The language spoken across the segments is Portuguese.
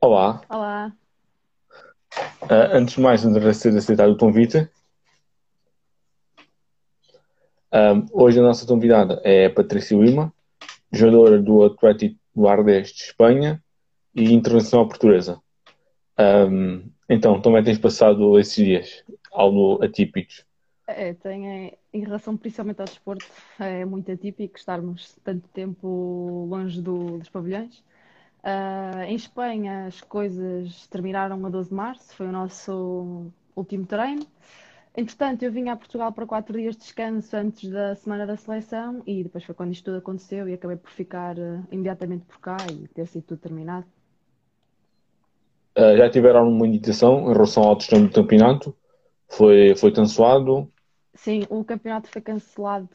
Olá, Olá, Ah, antes de mais, agradecer de aceitar o convite. Ah, hoje a nossa convidada é Patrícia Lima, jogadora do Atlético Guardés de Espanha e internacional portuguesa. Ah, então, como é que tens passado esses dias? Algo atípicos? é, tem, é, em relação principalmente ao desporto, é muito atípico estarmos tanto tempo longe do- dos pavilhões. Ah, em Espanha as coisas terminaram a 12 de março, foi o nosso último treino. Entretanto, eu vim a Portugal para quatro dias de descanso antes da semana da seleção e depois foi quando isto tudo aconteceu e acabei por ficar ah, imediatamente por cá e ter sido tudo terminado. Ah, já tiveram alguma indicação em relação ao destino do campeonato? Foi, foi cancelado? Sim, o campeonato foi cancelado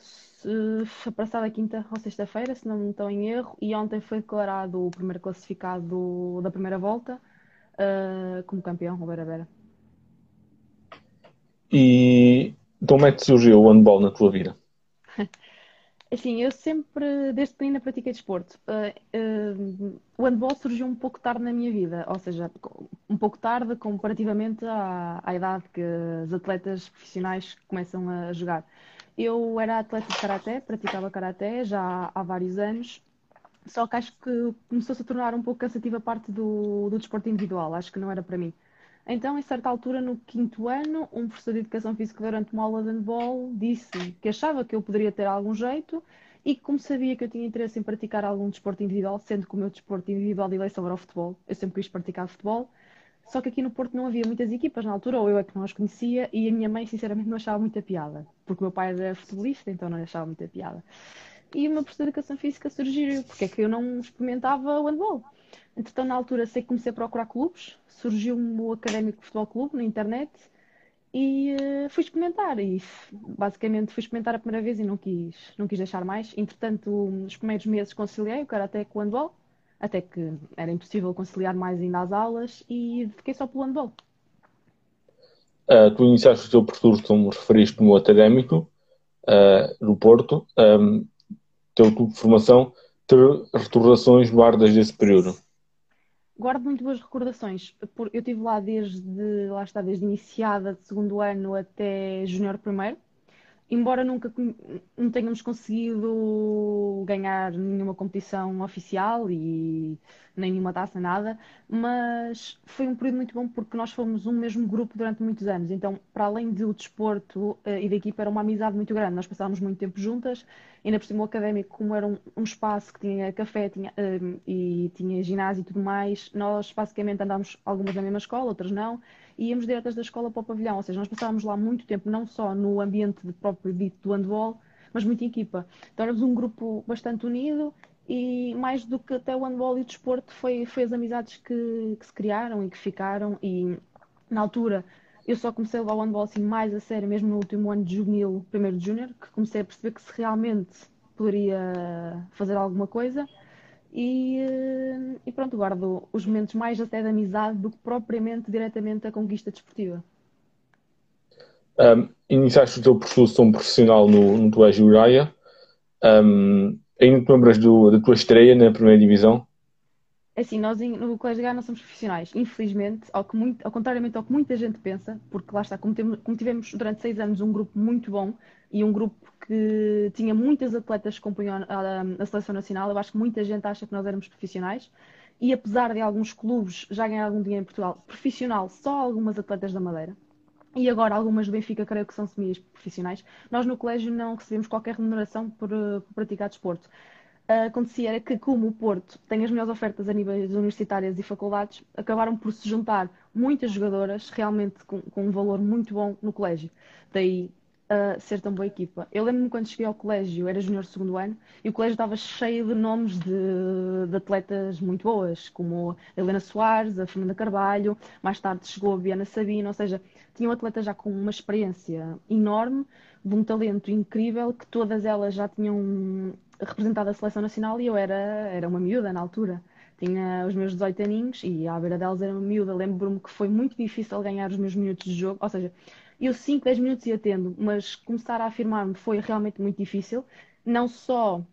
foi passada quinta ou sexta-feira, se não me estou em erro, e ontem foi declarado o primeiro classificado da primeira volta, ah, como campeão, o Beira-Beira. E como é que surgiu o handball na tua vida? Assim, eu sempre, desde pequenina, pratiquei desporto. Ah, ah, o handball surgiu um pouco tarde na minha vida, ou seja, um pouco tarde comparativamente à, à idade que os atletas profissionais começam a jogar. Eu era atleta de karaté, praticava karaté já há, há vários anos, só que acho que começou-se a tornar um pouco cansativa a parte do, do desporto individual, acho que não era para mim. Então, em certa altura, no quinto ano, um professor de educação física durante uma aula de handball disse que achava que eu poderia ter algum jeito e que, como sabia que eu tinha interesse em praticar algum desporto individual, sendo que o meu desporto individual de eleição era o futebol, eu sempre quis praticar futebol, só que aqui no Porto não havia muitas equipas na altura, ou eu é que não as conhecia, e a minha mãe, sinceramente, não achava muita piada, porque o meu pai era futebolista, então não achava muita piada. E o meu professor de educação física sugeriu porque é que eu não experimentava o handball. Entretanto, na altura, sei que comecei a procurar clubes, surgiu-me o Académico Futebol Clube na internet e eh, fui experimentar. E basicamente fui experimentar a primeira vez e não quis, não quis deixar mais. Entretanto, nos primeiros meses conciliei o karaté com o handball, até que era impossível conciliar mais ainda as aulas e fiquei só pelo handball. Uh, tu iniciaste o teu percurso, como referiste, no académico uh, do Porto. Um, teu clube de formação, ter recordações guardas desse período. Guardo muito boas recordações. Eu estive lá desde, lá está, desde iniciada de segundo ano até júnior primeiro. Embora nunca não tenhamos conseguido ganhar nenhuma competição oficial e nenhuma taça, nada, mas foi um período muito bom porque nós fomos um mesmo grupo durante muitos anos. Então, para além do desporto, eh, e da equipa, era uma amizade muito grande. Nós passávamos muito tempo juntas, ainda por cima o académico, como era um, um espaço que tinha café tinha, eh, e tinha ginásio e tudo mais, nós basicamente andámos algumas na mesma escola, outras não íamos diretas da escola para o pavilhão, ou seja, nós passávamos lá muito tempo, não só no ambiente próprio dito do handball, mas muito em equipa. Então éramos um grupo bastante unido e mais do que até o handball e o desporto foi, foi as amizades que, que se criaram e que ficaram. E na altura eu só comecei a levar o handball assim mais a sério, mesmo no último ano de juvenil, primeiro de júnior, que comecei a perceber que se realmente poderia fazer alguma coisa e, eh, e pronto, guardo os momentos mais até de amizade do que propriamente diretamente a conquista desportiva. Um, iniciaste o teu percurso como profissional no, no Colégio Uraia. Um, ainda te lembras do, da tua estreia na primeira divisão? Assim, nós no Colégio Gá não somos profissionais, infelizmente, ao, que muito, ao contrariamente ao que muita gente pensa, porque lá está, como, temos- como tivemos durante seis anos um grupo muito bom e um grupo que tinha muitas atletas que compunham a, a seleção nacional, eu acho que muita gente acha que nós éramos profissionais. E apesar de alguns clubes já ganhar algum dinheiro em Portugal, profissional, só algumas atletas da Madeira. E agora algumas do Benfica creio que são semi-profissionais. Nós no colégio não recebemos qualquer remuneração por, por praticar desporto. Acontecia era que, como o Porto tem as melhores ofertas a níveis universitárias e faculdades, acabaram por se juntar muitas jogadoras realmente com, com um valor muito bom no colégio. Daí ah, ser tão boa equipa. Eu lembro-me quando cheguei ao colégio, era junior segundo ano, e o colégio estava cheio de nomes de, de atletas muito boas, como a Helena Soares, a Fernanda Carvalho, mais tarde chegou a Biana Sabino, ou seja, tinham atletas já com uma experiência enorme, de um talento incrível, que todas elas já tinham representado a seleção nacional e eu era, era uma miúda na altura. Tinha os meus 18 aninhos e à beira delas era uma miúda. Lembro-me que foi muito difícil ganhar os meus minutos de jogo. Ou seja, eu 5, 10 minutos ia tendo, mas começar a afirmar-me foi realmente muito difícil. Não só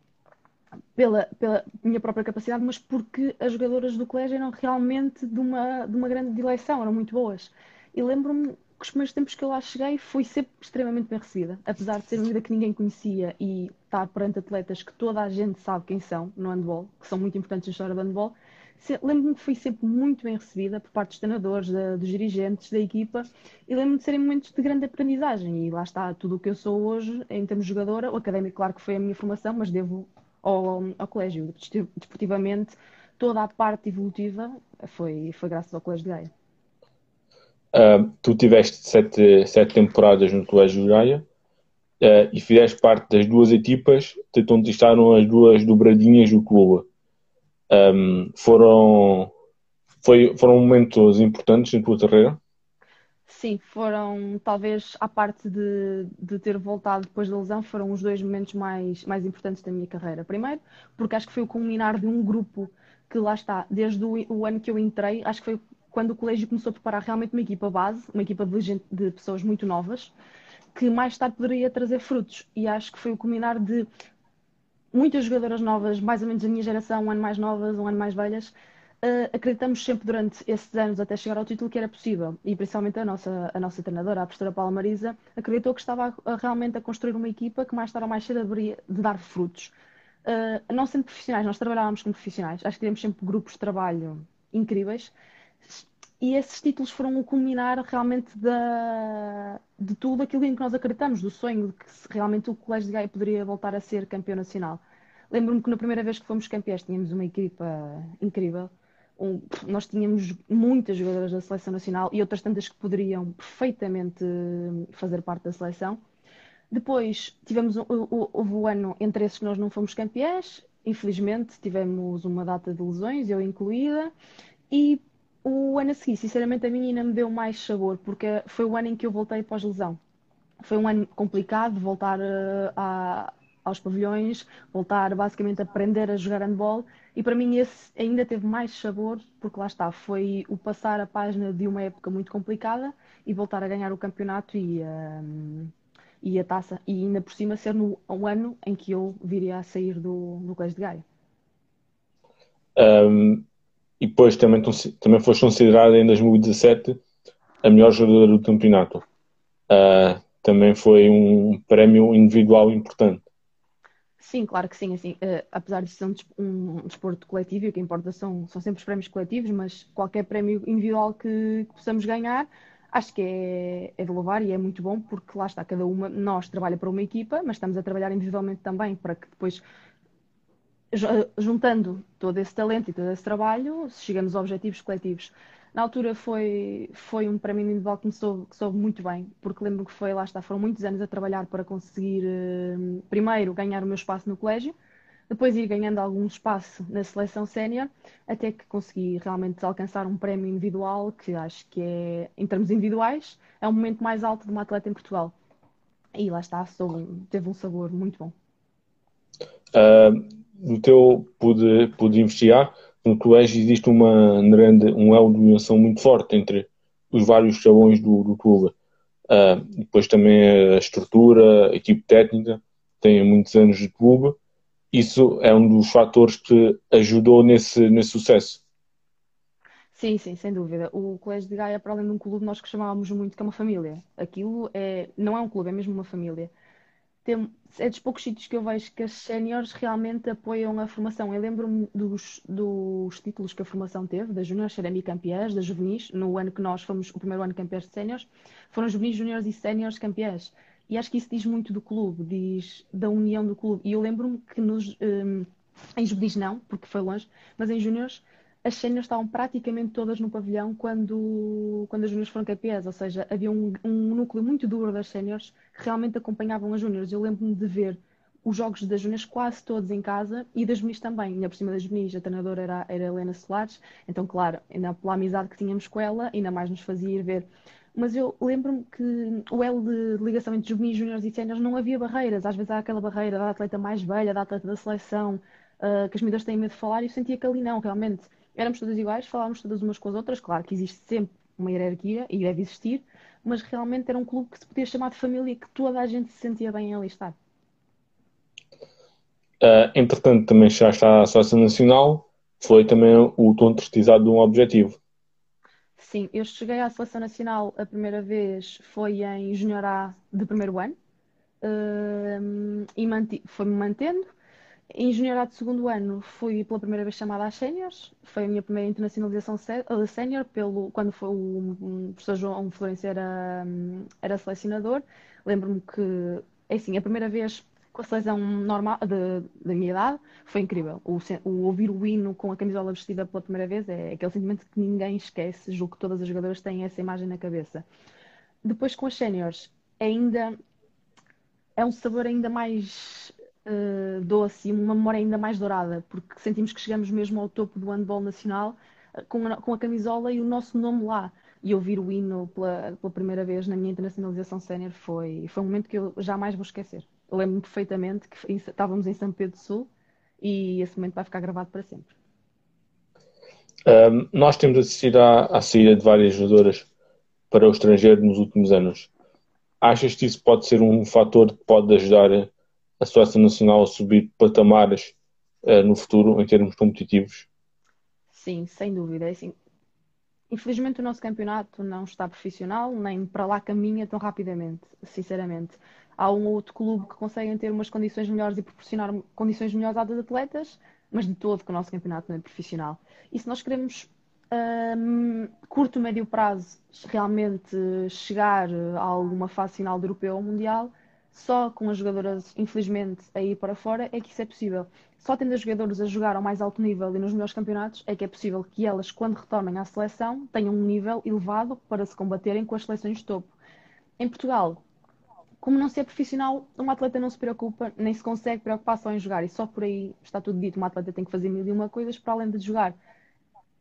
pela, pela minha própria capacidade, mas porque as jogadoras do colégio eram realmente de uma, de uma grande dileção, eram muito boas. E lembro-me os primeiros tempos que eu lá cheguei fui sempre extremamente bem recebida, apesar de ser uma vida que ninguém conhecia e estar perante atletas que toda a gente sabe quem são no handball, que são muito importantes na história do handball. Lembro-me que fui sempre muito bem recebida por parte dos treinadores, da, dos dirigentes, da equipa, e lembro-me de serem momentos de grande aprendizagem. E lá está tudo o que eu sou hoje, em termos de jogadora. O académico, claro que foi a minha formação, mas devo ao, ao colégio. Desportivamente, toda a parte evolutiva foi, foi graças ao Colégio de Gaia. Uh, tu tiveste sete, sete temporadas no Colégio Gaia uh, e fizeste parte das duas equipas que conquistaram as duas dobradinhas do clube. Um, foram, foi, foram momentos importantes na tua carreira? Sim, foram talvez à parte de, de ter voltado depois da lesão, foram os dois momentos mais, mais importantes da minha carreira. Primeiro, porque acho que foi o culminar de um grupo que lá está, desde o, o ano que eu entrei, acho que foi quando o colégio começou a preparar realmente uma equipa base, uma equipa de, gente, de pessoas muito novas, que mais tarde poderia trazer frutos. E acho que foi o culminar de muitas jogadoras novas, mais ou menos da minha geração, um ano mais novas, um ano mais velhas, uh, acreditamos sempre durante esses anos até chegar ao título que era possível. E principalmente a nossa, a nossa treinadora, a professora Paula Marisa, acreditou que estava a, a, realmente a construir uma equipa que mais tarde ou mais cedo haveria de dar frutos. Uh, não sendo profissionais, nós trabalhávamos como profissionais, acho que tivemos sempre grupos de trabalho incríveis e esses títulos foram o culminar realmente da, de tudo aquilo em que nós acreditamos, do sonho de que realmente o Colégio de Gaia poderia voltar a ser campeão nacional. Lembro-me que na primeira vez que fomos campeões tínhamos uma equipa incrível. Um, nós tínhamos muitas jogadoras da seleção nacional e outras tantas que poderiam perfeitamente fazer parte da seleção. Depois tivemos houve o ano entre esses que nós não fomos campeões. Infelizmente tivemos uma data de lesões, eu incluída, e o ano a seguir, sinceramente, a mim ainda me deu mais sabor, porque foi o ano em que eu voltei pós-lesão. Foi um ano complicado, voltar uh, a, aos pavilhões, voltar basicamente a aprender a jogar handball, e para mim esse ainda teve mais sabor, porque lá está, foi o passar a página de uma época muito complicada e voltar a ganhar o campeonato e, uh, e a taça, e ainda por cima ser no um ano em que eu viria a sair do, do Colégio de Gaia. Um, e depois também, também foste considerada em 2017 a melhor jogadora do campeonato. Uh, também foi um prémio individual importante. Sim, claro que sim. Assim, uh, apesar de ser um, um, desporto coletivo, e o que importa são, são sempre os prémios coletivos, mas qualquer prémio individual que, que possamos ganhar, acho que é, é de louvar e é muito bom, porque lá está, cada uma, nós trabalha para uma equipa, mas estamos a trabalhar individualmente também para que depois juntando todo esse talento e todo esse trabalho, chegamos a objetivos coletivos. Na altura foi, foi um prémio individual que me soube, que soube muito bem, porque lembro que foi, lá está, foram muitos anos a trabalhar para conseguir, eh, primeiro, ganhar o meu espaço no colégio, depois ir ganhando algum espaço na seleção sénior, até que consegui realmente alcançar um prémio individual, que acho que é, em termos individuais, é o momento mais alto de uma atleta em Portugal. E lá está, soube, teve um sabor muito bom. Uh no teu pude, pude investigar, no colégio existe uma grande, um elo de união muito forte entre os vários sabões do, do clube. Uh, depois também a estrutura, a equipe técnica, tem muitos anos de clube. Isso é um dos fatores que ajudou nesse, nesse sucesso. Sim, sim, sem dúvida. O Colégio de Gaia, para além de um clube, nós que chamávamos muito que é uma família. Aquilo é, não é um clube, é mesmo uma família tem, é dos poucos sítios que eu vejo que as séniores realmente apoiam a formação. Eu lembro-me dos, dos títulos que a formação teve, das juniors serem campeãs, das juvenis, no ano que nós fomos o primeiro ano campeãs de séniores, foram juvenis, juniors e séniores campeãs. E acho que isso diz muito do clube, diz da união do clube. E eu lembro-me que nos, um, em juvenis não, porque foi longe, mas em juniors as séniores estavam praticamente todas no pavilhão quando, quando as júniores foram campeãs, ou seja, havia um, um núcleo muito duro das séniores que realmente acompanhavam as júniores. Eu lembro-me de ver os jogos das júniores quase todos em casa e das juvenis também. Ainda por cima das juvenis, a treinadora era, era Helena Solares, então, claro, ainda pela amizade que tínhamos com ela, ainda mais nos fazia ir ver. Mas eu lembro-me que o elo de ligação entre juvenis, júniores e séniores não havia barreiras. Às vezes há aquela barreira da atleta mais velha, da atleta da seleção, uh, que as medidas têm medo de falar, e eu sentia que ali não, realmente éramos todas iguais, falávamos todas umas com as outras. Claro que existe sempre uma hierarquia e deve existir, mas realmente era um clube que se podia chamar de família e que toda a gente se sentia bem ali estar. Uh, entretanto, também já está a Seleção Nacional, foi também o concretizado de um objetivo. Sim, eu cheguei à Seleção Nacional a primeira vez foi em Junior A de primeiro ano uh, e foi-me mantendo. Em Junior A de segundo ano fui pela primeira vez chamada às séniores, foi a minha primeira internacionalização sénior, pelo quando foi o, professor João Florencio era, era selecionador. Lembro-me que, é assim, a primeira vez com a seleção normal da minha idade, foi incrível. O, o, ouvir o hino com a camisola vestida pela primeira vez é aquele sentimento que ninguém esquece. Julgo que todas as jogadoras têm essa imagem na cabeça. Depois com as séniores, ainda é um sabor ainda mais uh, doce e uma memória ainda mais dourada, porque sentimos que chegamos mesmo ao topo do handball nacional uh, com, a, com a camisola e o nosso nome lá e ouvir o hino pela, pela primeira vez na minha internacionalização sénior foi, foi um momento que eu jamais vou esquecer lembro-me perfeitamente que estávamos em São Pedro do Sul e esse momento vai ficar gravado para sempre. Um, nós temos assistido à, à saída de várias jogadoras para o estrangeiro nos últimos anos. Achas que isso pode ser um fator que pode ajudar a seleção nacional a subir patamares uh, no futuro em termos competitivos? Sim, sem dúvida. É assim, infelizmente o nosso campeonato não está profissional, nem para lá caminha tão rapidamente, sinceramente há um outro clube que conseguem ter umas condições melhores e proporcionar condições melhores às atletas, mas de todo que o nosso campeonato não é profissional. E se nós queremos um, curto, médio prazo realmente chegar a alguma fase final do europeu ou mundial, só com as jogadoras, infelizmente, a ir para fora é que isso é possível. Só tendo as jogadoras a jogar ao mais alto nível e nos melhores campeonatos é que é possível que elas, quando retornem à seleção, tenham um nível elevado para se combaterem com as seleções de topo. Em Portugal, como não ser profissional, um atleta não se preocupa, nem se consegue preocupar só em jogar. E só por aí está tudo dito. Um atleta tem que fazer mil e uma coisas para além de jogar.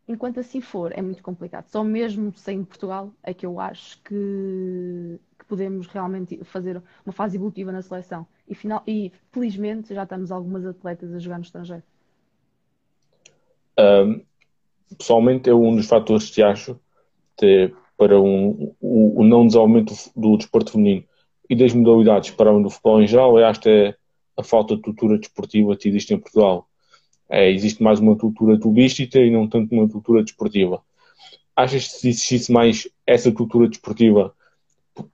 Enquanto assim for, é muito complicado. Só mesmo sem Portugal é que eu acho que, que podemos realmente fazer uma fase evolutiva na seleção. E, final, e felizmente já temos algumas atletas a jogar no estrangeiro. Um, pessoalmente, é um dos fatores que acho para um, o, o não desenvolvimento do desporto feminino e das modalidades para o futebol em geral, eu acho que é a falta de cultura desportiva que existe em Portugal. É, existe mais uma cultura turística e não tanto uma cultura desportiva. Achas que se existisse mais essa cultura desportiva,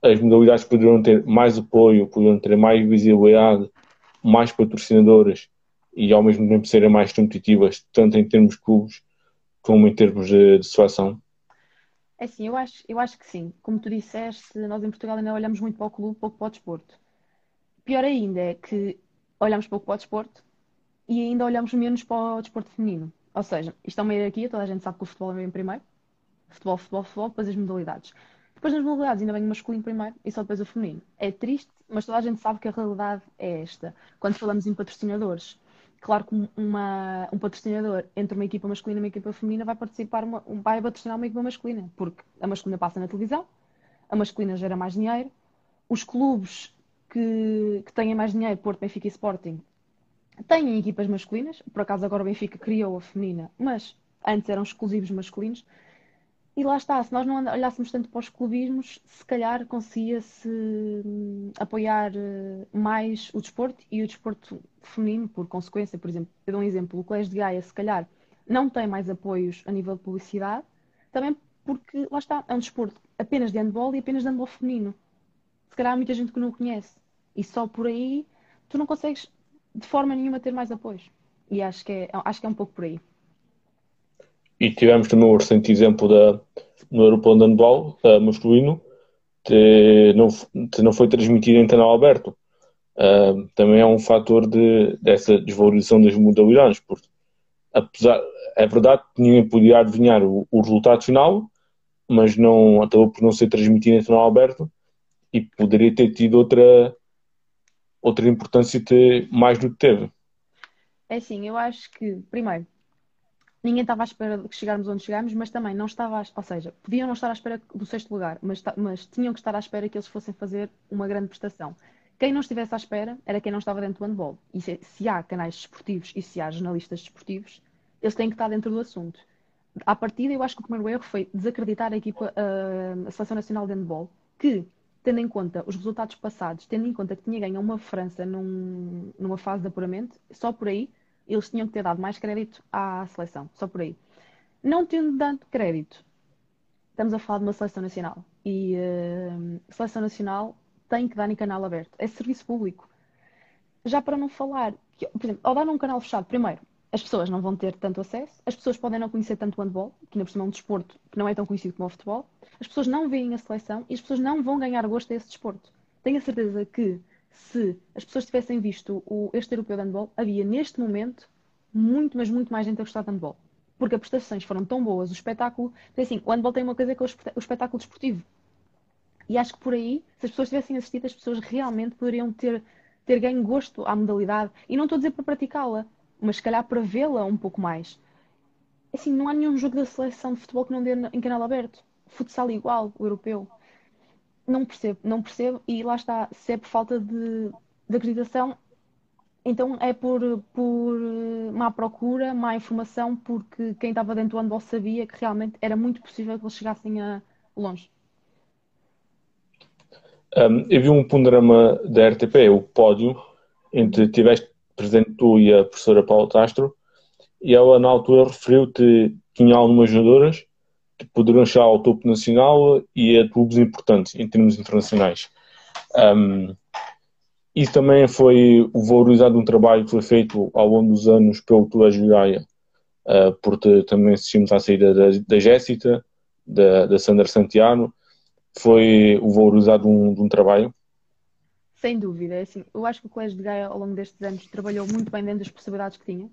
as modalidades poderiam ter mais apoio, poderiam ter mais visibilidade, mais patrocinadoras e ao mesmo tempo serem mais competitivas, tanto em termos de clubes como em termos de, de seleção? É assim, eu acho, eu acho que sim. Como tu disseste, nós em Portugal ainda olhamos muito para o clube, pouco para o desporto. Pior ainda é que olhamos pouco para o desporto e ainda olhamos menos para o desporto feminino. Ou seja, isto é uma hierarquia, toda a gente sabe que o futebol vem primeiro. Futebol, futebol, futebol, depois as modalidades. Depois nas modalidades ainda vem o masculino primeiro e só depois o feminino. É triste, mas toda a gente sabe que a realidade é esta. Quando falamos em patrocinadores, Claro que uma, um patrocinador entre uma equipa masculina e uma equipa feminina vai participar, uma, vai patrocinar uma equipa masculina, porque a masculina passa na televisão, a masculina gera mais dinheiro, os clubes que, que têm mais dinheiro, Porto, Benfica e Sporting, têm equipas masculinas, por acaso agora o Benfica criou a feminina, mas antes eram exclusivos masculinos, e lá está, se nós não olhássemos tanto para os clubismos, se calhar conseguia-se hum, apoiar eh, mais o desporto e o desporto feminino, por consequência. Por exemplo, eu dou um exemplo: o Colégio de Gaia, se calhar, não tem mais apoios a nível de publicidade, também porque, lá está, é um desporto apenas de handball e apenas de handball feminino. Se calhar há muita gente que não o conhece. E só por aí tu não consegues, de forma nenhuma, ter mais apoios. E acho que é, acho que é um pouco por aí. E tivemos também o recente exemplo da, no Europeu de Handball uh, masculino, que não, que não foi transmitido em canal aberto. Uh, também é um fator de, dessa desvalorização das modalidades, porque apesar, é verdade que ninguém podia adivinhar o, o resultado final, mas não acabou por não ser transmitido em canal aberto e poderia ter tido outra, outra importância ter, mais do que teve. É assim, eu acho que, primeiro, ninguém estava à espera de que chegarmos onde chegámos, mas também não estava, à, ou seja, podiam não estar à espera do sexto lugar, mas, mas tinham que estar à espera que eles fossem fazer uma grande prestação. Quem não estivesse à espera era quem não estava dentro do handball. E se, se há canais desportivos e se há jornalistas desportivos, eles têm que estar dentro do assunto. À partida, eu acho que o primeiro erro foi desacreditar a equipa, a, a Seleção Nacional de Handball, que tendo em conta os resultados passados, tendo em conta que tinha ganho uma França num, numa fase de apuramento, só por aí eles tinham que ter dado mais crédito à seleção, só por aí. Não tendo dado crédito, estamos a falar de uma seleção nacional e uh, seleção nacional tem que dar em canal aberto, é serviço público. Já para não falar, que, por exemplo, ao dar num canal fechado, primeiro, as pessoas não vão ter tanto acesso, as pessoas podem não conhecer tanto o handball, que ainda por cima é um desporto que não é tão conhecido como o futebol, as pessoas não veem a seleção e as pessoas não vão ganhar gosto a esse desporto. Tenho a certeza que se as pessoas tivessem visto o, este europeu de handball, havia neste momento muito, mas muito mais gente a gostar de handball. Porque as prestações foram tão boas, o espetáculo. Assim, o handball tem uma coisa que é o espetáculo desportivo. E acho que por aí, se as pessoas tivessem assistido, as pessoas realmente poderiam ter, ter ganho gosto à modalidade. E não estou a dizer para praticá-la, mas se calhar para vê-la um pouco mais. Assim, não há nenhum jogo da seleção de futebol que não dê em canal aberto. Futsal igual, o europeu. Não percebo, não percebo. E lá está, se é por falta de, de acreditação, então é por, por má procura, má informação, porque quem estava dentro do handball sabia que realmente era muito possível que eles chegassem a longe. Um, eu vi um ponderama da RTP, o pódio, entre tiveste presente tu e a professora Paula Castro, e ela na altura referiu-te que tinha algumas jogadoras que poderiam chegar ao topo nacional e a clubes importantes em termos internacionais. Um, isso também foi valorizado um trabalho que foi feito ao longo dos anos pelo Colégio Gaia, uh, porque também assistimos à saída da, da Jéssica, da, da Sandra Santiago, foi valorizado um, um trabalho sem dúvida, é assim, eu acho que o Colégio de Gaia ao longo destes anos trabalhou muito bem dentro das possibilidades que tinha.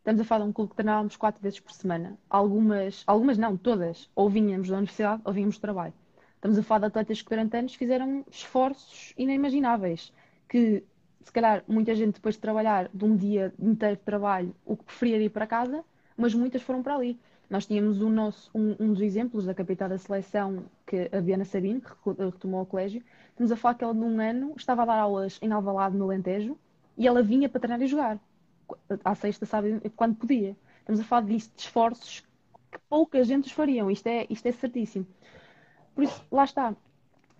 Estamos a falar de um clube que treinávamos quatro vezes por semana. Algumas, algumas não, todas, ou vinhamos da universidade ou vinhamos de trabalho. Estamos a falar de atletas que durante anos fizeram esforços inimagináveis, que se calhar muita gente depois de trabalhar de um dia inteiro de trabalho, o que preferia ir para casa, mas muitas foram para ali. Nós tínhamos o nosso, um, um dos exemplos da capitã da seleção, que a Diana Sabino, que retomou o colégio, Estamos a falar que ela, num ano, estava a dar aulas em Alvalade, no Alentejo, e ela vinha para treinar e jogar. À sexta, sabe, quando podia. Estamos a falar disto, de esforços que pouca gente os fariam. Isto é, isto é certíssimo. Por isso, lá está.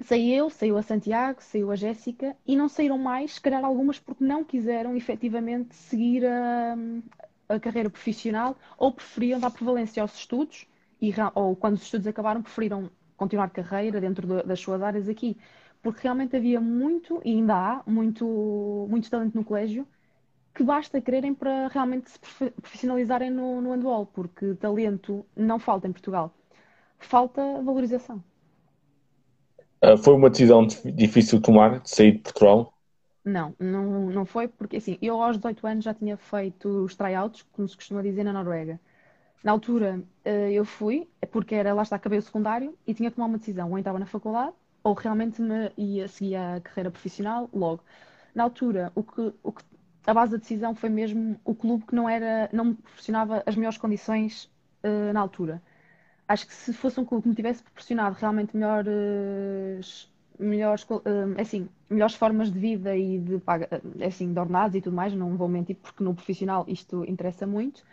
Saí eu, saiu a Santiago, saiu a Jéssica e não saíram mais, se calhar algumas porque não quiseram efetivamente seguir a, a carreira profissional ou preferiam dar prevalência aos estudos e, ou quando os estudos acabaram preferiram continuar carreira dentro das suas áreas aqui porque realmente havia muito, e ainda há, muito, muito talento no colégio, que basta quererem para realmente se profissionalizarem no, no handball, porque talento não falta em Portugal. Falta valorização. Uh, foi uma decisão difícil de tomar, de sair de Portugal? Não, não, não foi, porque assim, eu aos 18 anos já tinha feito os tryouts, como se costuma dizer na Noruega. Na altura uh, eu fui, porque era lá está, acabei o secundário e tinha que tomar uma decisão. Ou entrava na faculdade ou realmente me ia seguir a carreira profissional logo. Na altura, o que, o que, a base da decisão foi mesmo o clube que não era, não me proporcionava as melhores condições uh, na altura. Acho que se fosse um clube que me tivesse proporcionado realmente melhores, melhores, uh, assim, melhores formas de vida e de eh, assim, de ordenados e tudo mais, não vou mentir porque no profissional isto interessa muito,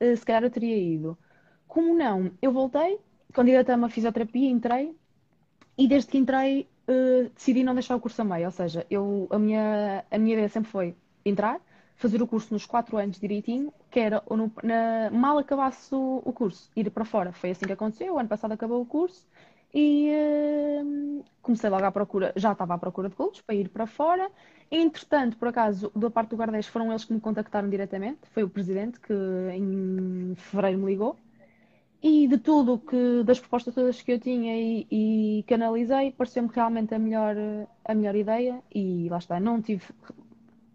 uh, se calhar eu teria ido. Como não, eu voltei, candidata a fisioterapia, entrei, e desde que entrei, decidi não deixar o curso a meio. Ou seja, eu, a, minha, a minha ideia sempre foi entrar, fazer o curso nos 4 anos direitinho, que era no, na, mal acabasse o, o, curso, ir para fora. Foi assim que aconteceu. O ano passado acabou o curso e uh, comecei logo à procura, já estava à procura de clubes para ir para fora. Entretanto, por acaso, da parte do Gardés foram eles que me contactaram diretamente. Foi o presidente que em fevereiro me ligou e de tudo que, das propostas todas que eu tinha e, e que analisei, pareceu-me realmente a melhor, a melhor ideia e lá está, não tive,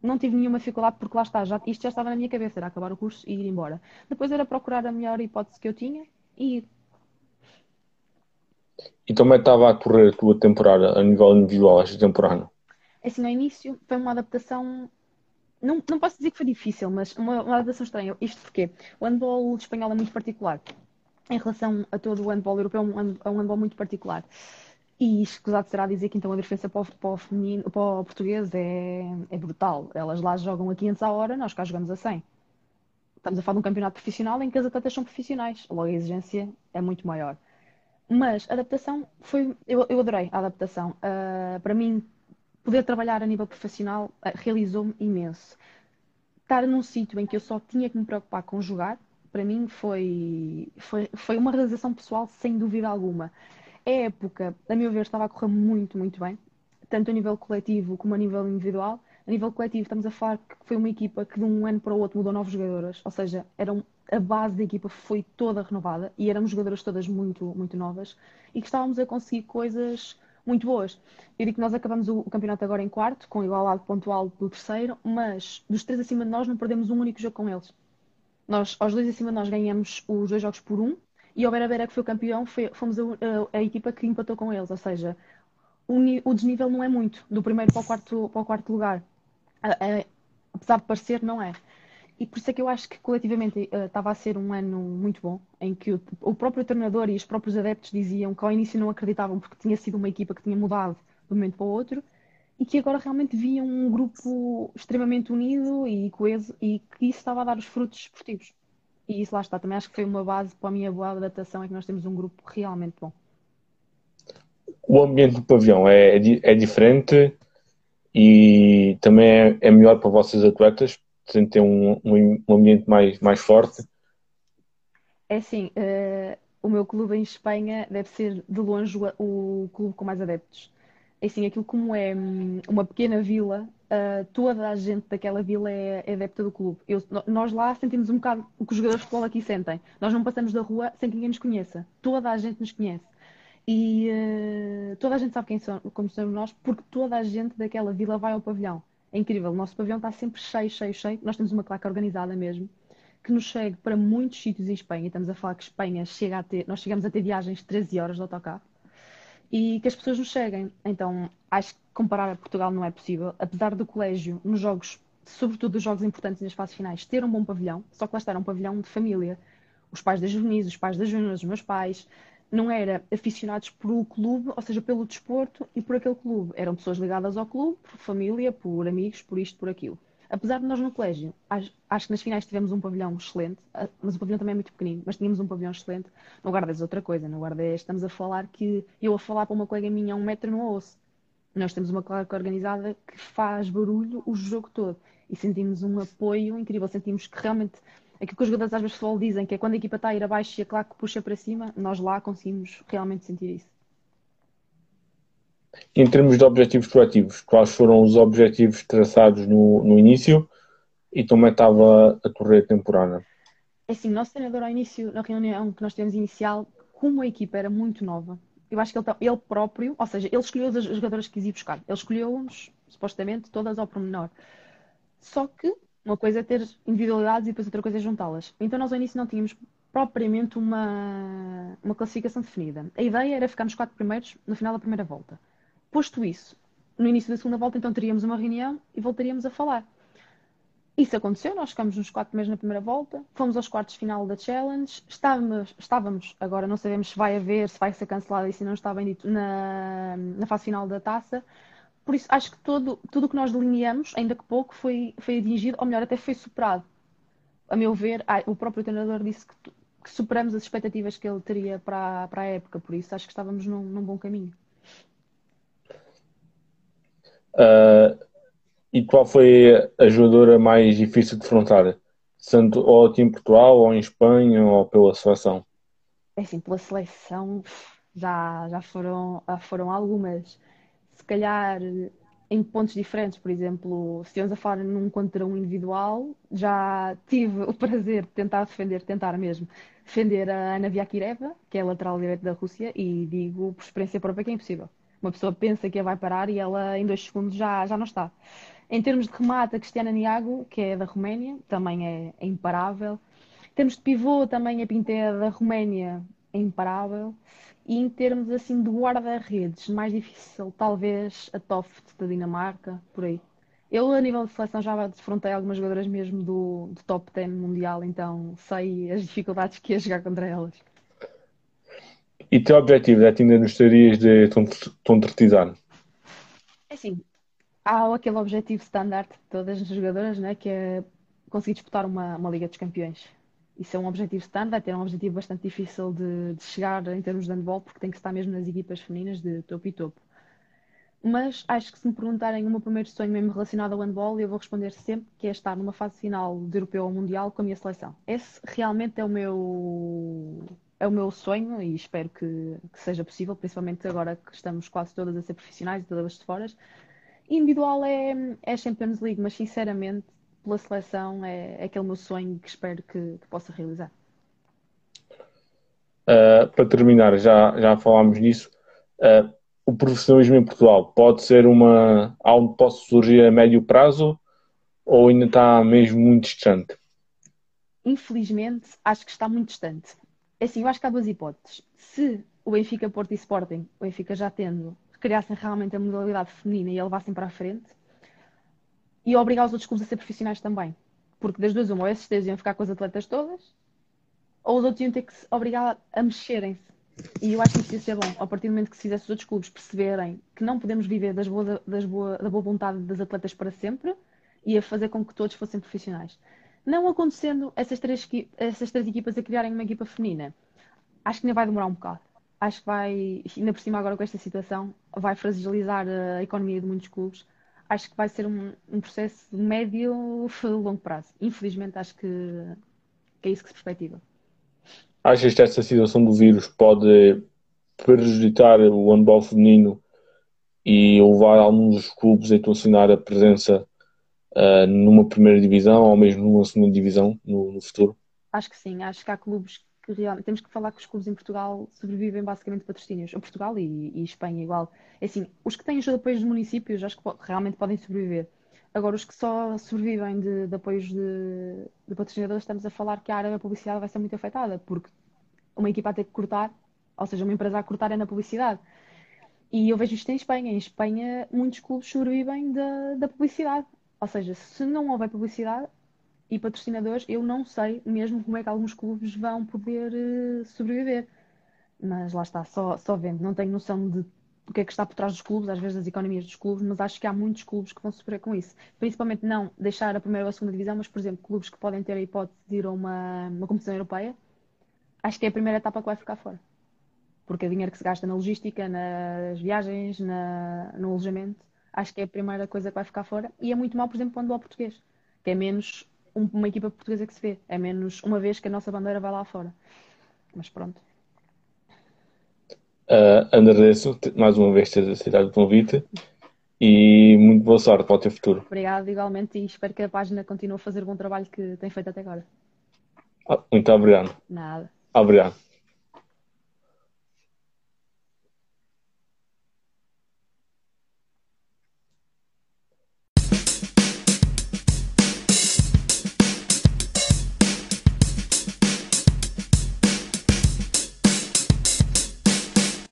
não tive nenhuma dificuldade porque lá está, já, isto já estava na minha cabeça, era acabar o curso e ir embora. Depois era procurar a melhor hipótese que eu tinha e ir. E é que estava a correr a tua temporada a nível individual, esta temporada? É assim, no início foi uma adaptação não, não posso dizer que foi difícil, mas uma, uma adaptação estranha. Isto porque o handball espanhol é muito particular em relação a todo o handball europeu, é um handball muito particular. E escusado será dizer que então a diferença para o, para o, feminino, para o português é, é brutal. Elas lá jogam a 500 a hora, nós cá jogamos a 100. Estamos a falar de um campeonato profissional em que as atletas são profissionais, logo a exigência é muito maior. Mas a adaptação foi. Eu, eu adorei a adaptação. Uh, para mim, poder trabalhar a nível profissional uh, realizou-me imenso. Estar num sítio em que eu só tinha que me preocupar com jogar, para mim foi, foi, foi uma realização pessoal sem dúvida alguma. A época, a meu ver, estava a correr muito, muito bem, tanto a nível coletivo como a nível individual. A nível coletivo, estamos a falar que foi uma equipa que de um ano para o outro mudou nove jogadoras, ou seja, eram, a base da equipa foi toda renovada e éramos jogadoras todas muito, muito novas e que estávamos a conseguir coisas muito boas. Eu digo que nós acabamos o, campeonato agora em quarto, com igualdade pontual do terceiro, mas dos três acima de nós não perdemos um único jogo com eles. Nós, aos dois acima de nós, ganhamos os dois jogos por um e ao Vera Vera, que foi o campeão, foi, fomos a, a, a, equipa que empatou com eles, ou seja, o, o desnível não é muito, do primeiro para o quarto, para o quarto lugar apesar de parecer, não é. E por isso é que eu acho que coletivamente uh, estava a ser um ano muito bom, em que o, o, próprio treinador e os próprios adeptos diziam que ao início não acreditavam porque tinha sido uma equipa que tinha mudado de um momento para o outro e que agora realmente viam um grupo extremamente unido e coeso e que isso estava a dar os frutos esportivos. E isso lá está, também acho que foi uma base para a minha boa adaptação, é que nós temos um grupo realmente bom. O ambiente do pavilhão é, é, é diferente e também é, é melhor para vocês atletas, ter um, um, um, ambiente mais, mais forte. É assim, uh, o meu clube em Espanha deve ser de longe o, o clube com mais adeptos. É assim, aquilo como é hum, uma pequena vila, uh, toda a gente daquela vila é, é adepta do clube. Eu, nós lá sentimos um bocado o que os jogadores de futebol aqui sentem. Nós não passamos da rua sem que ninguém nos conheça. Toda a gente nos conhece. E uh, toda a gente sabe quem são, como somos nós, porque toda a gente daquela vila vai ao pavilhão. É incrível, o nosso pavilhão está sempre cheio, cheio, cheio. Nós temos uma claque organizada mesmo, que nos chega para muitos sítios em Espanha. Estamos a falar que Espanha chega a ter, nós chegamos a ter viagens de 13 horas de autocarro e que as pessoas nos cheguem. Então, acho que comparar a Portugal não é possível. Apesar do colégio, nos jogos, sobretudo os jogos importantes nas fases finais, ter um bom pavilhão, só que lá está, um pavilhão de família. Os pais das juvenis, os pais das júniores, os meus pais, não era aficionados pelo clube, ou seja, pelo desporto e por aquele clube. Eram pessoas ligadas ao clube, por família, por amigos, por isto, por aquilo. Apesar de nós no colégio, acho, acho que nas finais tivemos um pavilhão excelente, ah, mas o pavilhão também é muito pequenino, mas tínhamos um pavilhão excelente. No Guarda é outra coisa, no Guarda estamos a falar que eu a falar para uma colega minha um metro no osso. Nós temos uma claque organizada que faz barulho o jogo todo e sentimos um apoio incrível, sentimos que realmente aquilo que os jogadores às vezes futebol dizem, que é quando a equipa está a ir abaixo e a claque puxa para cima, nós lá conseguimos realmente sentir isso. Em termos de objetivos proativos, quais foram os objetivos traçados no, no início e como é estava a correr a temporada? É assim, o nosso treinador ao início, na reunião que nós tivemos inicial, como a equipa era muito nova, eu acho que ele, ele próprio, ou seja, ele escolheu as jogadoras que quis ir buscar. Ele escolheu-nos, supostamente, todas ao pormenor. Só que uma coisa é ter individualidades e depois outra coisa é juntá-las. Então nós ao início não tínhamos propriamente uma, uma classificação definida. A ideia era ficar nos quatro primeiros no final da primeira volta. Posto isso, no início da segunda volta, então teríamos uma reunião e voltaríamos a falar. Isso aconteceu, nós ficamos nos quatro primeiros na primeira volta, fomos aos quartos final da Challenge, estávamos, estávamos, agora não sabemos se vai haver, se vai ser cancelado e se não está bem dito, na, na fase final da taça, por isso, acho que todo, tudo o que nós delineamos, ainda que pouco, foi, foi atingido, ou melhor, até foi superado. A meu ver, o próprio treinador disse que, que superamos as expectativas que ele teria para, para a época, por isso acho que estávamos num, num bom caminho. Uh, e qual foi a jogadora mais difícil de defrontar? Tanto ou aqui em Portugal, ou em Espanha, ou pela seleção? É assim, pela seleção já, já, foram, foram algumas se calhar em pontos diferentes, por exemplo, se estivermos a falar num contra um individual, já tive o prazer de tentar defender, tentar mesmo, defender a Ana Viakireva, que é lateral direita da Rússia, e digo por experiência própria que é impossível. Uma pessoa pensa que a vai parar e ela em dois segundos já, já não está. Em termos de remate, a Cristiana Niago, que é da Roménia, também é, é imparável. Em termos de pivô, também a Pinté da Roménia é imparável. E em termos assim de guarda-redes, mais difícil, talvez a Toft da Dinamarca, por aí. Eu, a nível de seleção, já defrontei algumas jogadoras mesmo do, do top 10 mundial, então sei as dificuldades que ia jogar contra elas. E teu objetivo é ainda nos estarias de concretizar? É assim, há aquele objetivo standard de todas as jogadoras, né, que é conseguir disputar uma, uma Liga dos Campeões. Isso é um objetivo stand, vai ter um objetivo bastante difícil de, de chegar em termos de handball, porque tem que estar mesmo nas equipas femininas de topo e topo. Mas acho que se me perguntarem o meu primeiro sonho mesmo relacionado ao handball, eu vou responder sempre que é estar numa fase final de europeu ou mundial com a minha seleção. Esse realmente é o meu é o meu sonho e espero que, que, seja possível, principalmente agora que estamos quase todas a ser profissionais e todas de fora. Individual é, é Champions League, mas sinceramente, pela seleção, é, é aquele meu sonho que espero que, que possa realizar. Uh, para terminar, já, já falámos nisso. Uh, o profissionalismo em Portugal pode ser uma algo que possa surgir a médio prazo ou ainda está mesmo muito distante? Infelizmente, acho que está muito distante. É assim, eu acho que há duas hipóteses. Se o Benfica, Porto e Sporting, o Benfica já tendo, criassem realmente a modalidade feminina e a levassem para a frente, e obrigar os outros clubes a ser profissionais também. Porque das duas, uma, ou esses três iam ficar com as atletas todas, ou os outros iam ter que se obrigar a mexerem-se. E eu acho que isso ia ser bom, a partir do momento que se fizesse os outros clubes perceberem que não podemos viver das boa, das boa, da boa vontade das atletas para sempre, ia fazer com que todos fossem profissionais. Não acontecendo essas três, essas três equipas a criarem uma equipa feminina, acho que ainda vai demorar um bocado. Acho que vai, ainda por cima agora com esta situação, vai fragilizar a economia de muitos clubes. Acho que vai ser um, um processo médio longo prazo. Infelizmente, acho que, que é isso que se perspectiva. Achas que esta situação do vírus pode prejudicar o handball feminino e levar alguns dos clubes a equacionar a presença uh, numa primeira divisão ou mesmo numa segunda divisão no, no, futuro? Acho que sim, acho que há clubes que realmente temos que falar que os clubes em Portugal sobrevivem basicamente de patrocínios, Portugal e, e, Espanha igual. É assim, os que têm de apoios dos municípios acho que realmente podem sobreviver. Agora, os que só sobrevivem de, de apoios de, de patrocinadores, estamos a falar que a área da publicidade vai ser muito afetada, porque uma equipa a ter que cortar, ou seja, uma empresa a cortar é na publicidade. E eu vejo isto em Espanha. Em Espanha, muitos clubes sobrevivem da, da publicidade. Ou seja, se não houver publicidade e patrocinadores, eu não sei mesmo como é que alguns clubes vão poder uh, sobreviver. Mas lá está, só, só vendo. Não tenho noção de o que é que está por trás dos clubes, às vezes das economias dos clubes, mas acho que há muitos clubes que vão sofrer com isso. Principalmente não deixar a primeira ou a segunda divisão, mas, por exemplo, clubes que podem ter a hipótese de ir a uma, uma competição europeia, acho que é a primeira etapa que vai ficar fora. Porque é dinheiro que se gasta na logística, nas viagens, na, no alojamento, acho que é a primeira coisa que vai ficar fora. E é muito mal, por exemplo, quando ao português, que é menos um, uma equipa portuguesa que se vê, é menos uma vez que a nossa bandeira vai lá fora. Mas pronto. Uh, agradeço mais uma vez ter aceitado o convite e muito boa sorte para o teu futuro. Obrigado, igualmente, e espero que a página continue a fazer o bom trabalho que tem feito até agora. Ah, muito obrigado. Nada. Obrigado.